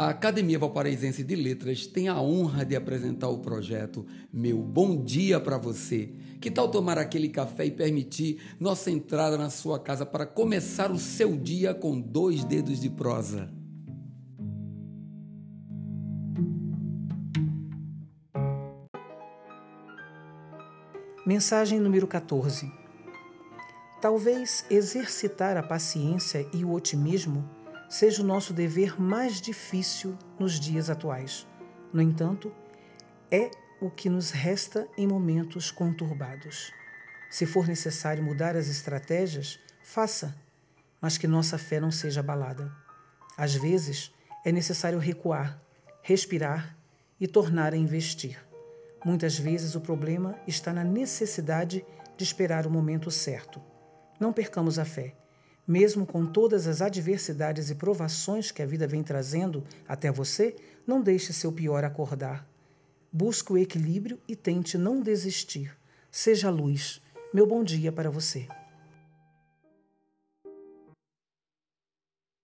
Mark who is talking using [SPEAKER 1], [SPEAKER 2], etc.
[SPEAKER 1] A Academia Valparaísense de Letras tem a honra de apresentar o projeto Meu Bom Dia para Você. Que tal tomar aquele café e permitir nossa entrada na sua casa para começar o seu dia com dois dedos de prosa?
[SPEAKER 2] Mensagem número 14. Talvez exercitar a paciência e o otimismo seja o nosso dever mais difícil nos dias atuais. No entanto, é o que nos resta em momentos conturbados. Se for necessário mudar as estratégias, faça, mas que nossa fé não seja abalada. Às vezes, é necessário recuar, respirar e tornar a investir. Muitas vezes o problema está na necessidade de esperar o momento certo. Não percamos a fé mesmo com todas as adversidades e provações que a vida vem trazendo até você, não deixe seu pior acordar. Busque o equilíbrio e tente não desistir. Seja luz. Meu bom dia para você.